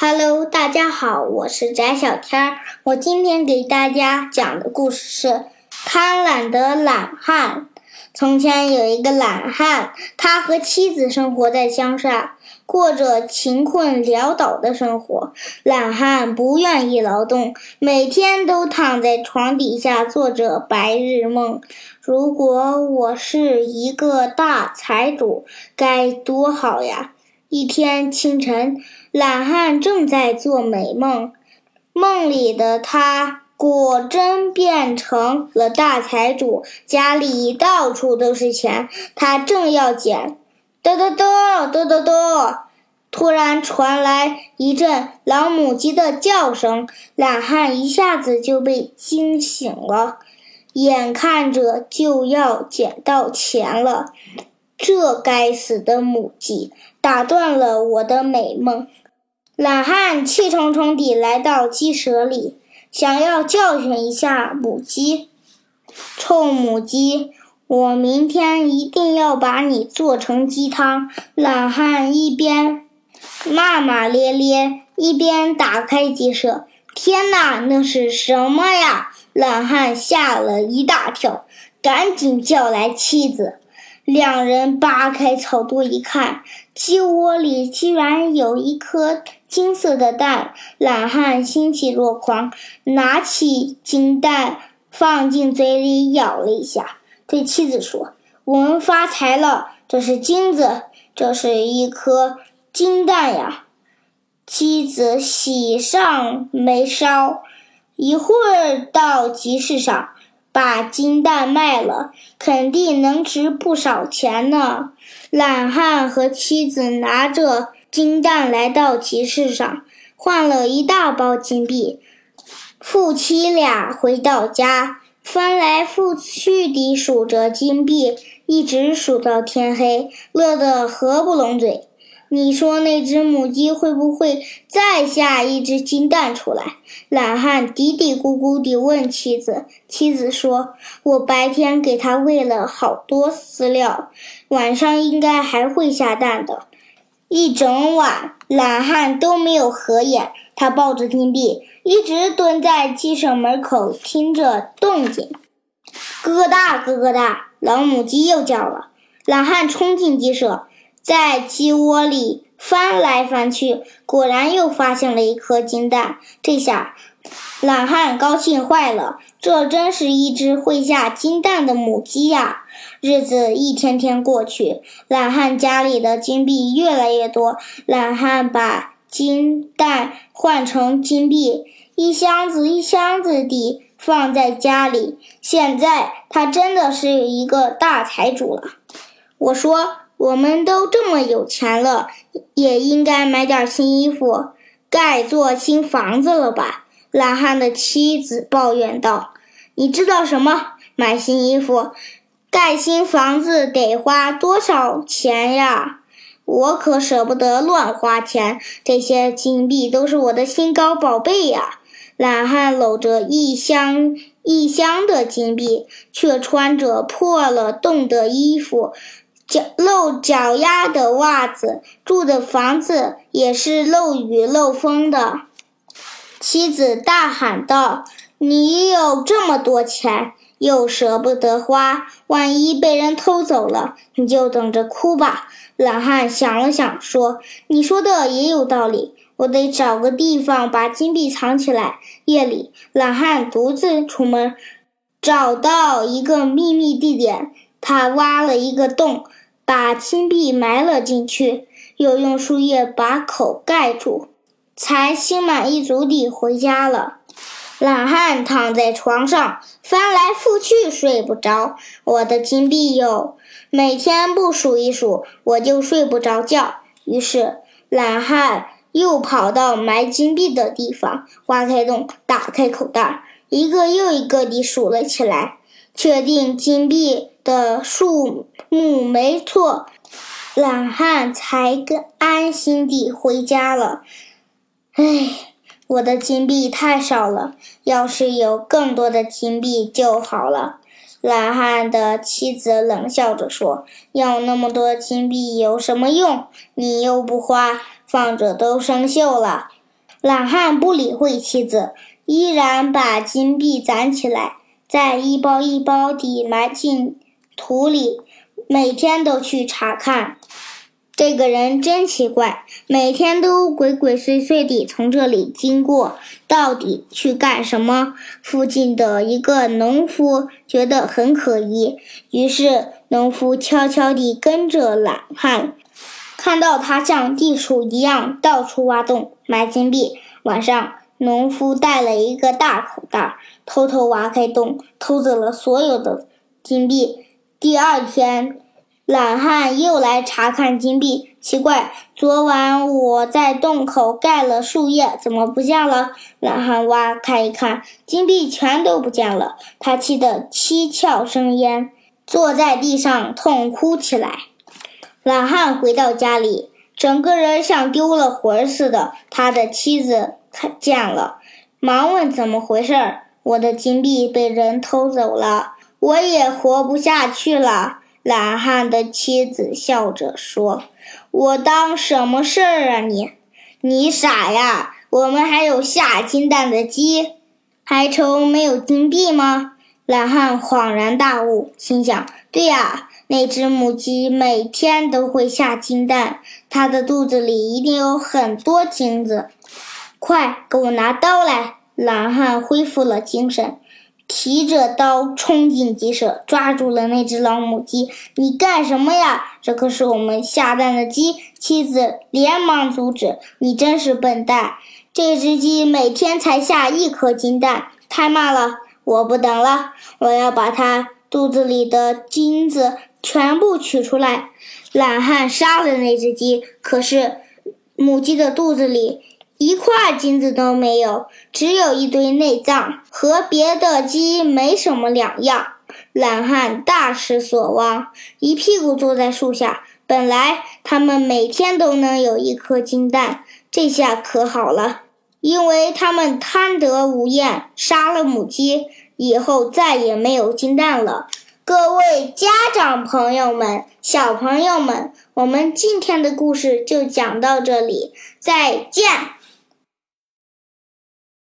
Hello，大家好，我是翟小天儿。我今天给大家讲的故事是《贪婪的懒汉》。从前有一个懒汉，他和妻子生活在乡下，过着贫困潦倒的生活。懒汉不愿意劳动，每天都躺在床底下做着白日梦。如果我是一个大财主，该多好呀！一天清晨，懒汉正在做美梦，梦里的他果真变成了大财主，家里到处都是钱。他正要捡，哆哆哆哆哆哆，突然传来一阵老母鸡的叫声，懒汉一下子就被惊醒了，眼看着就要捡到钱了。这该死的母鸡打断了我的美梦。懒汉气冲冲地来到鸡舍里，想要教训一下母鸡。臭母鸡，我明天一定要把你做成鸡汤！懒汉一边骂骂咧咧，一边打开鸡舍。天哪，那是什么呀？懒汉吓了一大跳，赶紧叫来妻子。两人扒开草垛一看，鸡窝里居然有一颗金色的蛋。懒汉欣喜若狂，拿起金蛋放进嘴里咬了一下，对妻子说：“我们发财了，这是金子，这是一颗金蛋呀！”妻子喜上眉梢，一会儿到集市上。把金蛋卖了，肯定能值不少钱呢。懒汉和妻子拿着金蛋来到集市上，换了一大包金币。夫妻俩回到家，翻来覆去地数着金币，一直数到天黑，乐得合不拢嘴。你说那只母鸡会不会再下一只金蛋出来？懒汉嘀嘀咕咕地问妻子。妻子说：“我白天给它喂了好多饲料，晚上应该还会下蛋的。”一整晚，懒汉都没有合眼。他抱着金币，一直蹲在鸡舍门口听着动静。咯咯哒咯咯哒，老母鸡又叫了。懒汉冲进鸡舍。在鸡窝里翻来翻去，果然又发现了一颗金蛋。这下，懒汉高兴坏了。这真是一只会下金蛋的母鸡呀！日子一天天过去，懒汉家里的金币越来越多。懒汉把金蛋换成金币，一箱子一箱子地放在家里。现在他真的是一个大财主了。我说。我们都这么有钱了，也应该买点新衣服，盖座新房子了吧？懒汉的妻子抱怨道：“你知道什么？买新衣服、盖新房子得花多少钱呀？我可舍不得乱花钱，这些金币都是我的心肝宝贝呀！”懒汉搂着一箱一箱的金币，却穿着破了洞的衣服。脚露脚丫的袜子，住的房子也是漏雨漏风的。妻子大喊道：“你有这么多钱，又舍不得花，万一被人偷走了，你就等着哭吧。”懒汉想了想，说：“你说的也有道理，我得找个地方把金币藏起来。”夜里，懒汉独自出门，找到一个秘密地点，他挖了一个洞。把金币埋了进去，又用树叶把口盖住，才心满意足地回家了。懒汉躺在床上，翻来覆去睡不着。我的金币哟，每天不数一数，我就睡不着觉。于是，懒汉又跑到埋金币的地方，挖开洞，打开口袋，一个又一个地数了起来，确定金币的数。目没错，懒汉才更安心地回家了。唉，我的金币太少了，要是有更多的金币就好了。懒汉的妻子冷笑着说：“要那么多金币有什么用？你又不花，放着都生锈了。”懒汉不理会妻子，依然把金币攒起来，再一包一包地埋进土里，每天都去查看。这个人真奇怪，每天都鬼鬼祟祟地从这里经过，到底去干什么？附近的一个农夫觉得很可疑，于是农夫悄悄地跟着懒汉，看到他像地鼠一样到处挖洞埋金币。晚上，农夫带了一个大口袋，偷偷挖开洞，偷走了所有的金币。第二天。懒汉又来查看金币，奇怪，昨晚我在洞口盖了树叶，怎么不见了？懒汉挖开一看，金币全都不见了，他气得七窍生烟，坐在地上痛哭起来。懒汉回到家里，整个人像丢了魂似的。他的妻子看见了，忙问怎么回事儿：“我的金币被人偷走了，我也活不下去了。”懒汉的妻子笑着说：“我当什么事儿啊你？你傻呀！我们还有下金蛋的鸡，还愁没有金币吗？”懒汉恍然大悟，心想：“对呀，那只母鸡每天都会下金蛋，它的肚子里一定有很多金子。快给我拿刀来！”懒汉恢复了精神。提着刀冲进鸡舍，抓住了那只老母鸡。你干什么呀？这可是我们下蛋的鸡！妻子连忙阻止。你真是笨蛋！这只鸡每天才下一颗金蛋，太慢了。我不等了，我要把它肚子里的金子全部取出来。懒汉杀了那只鸡，可是母鸡的肚子里……一块金子都没有，只有一堆内脏，和别的鸡没什么两样。懒汉大失所望，一屁股坐在树下。本来他们每天都能有一颗金蛋，这下可好了，因为他们贪得无厌，杀了母鸡，以后再也没有金蛋了。各位家长朋友们、小朋友们，我们今天的故事就讲到这里，再见。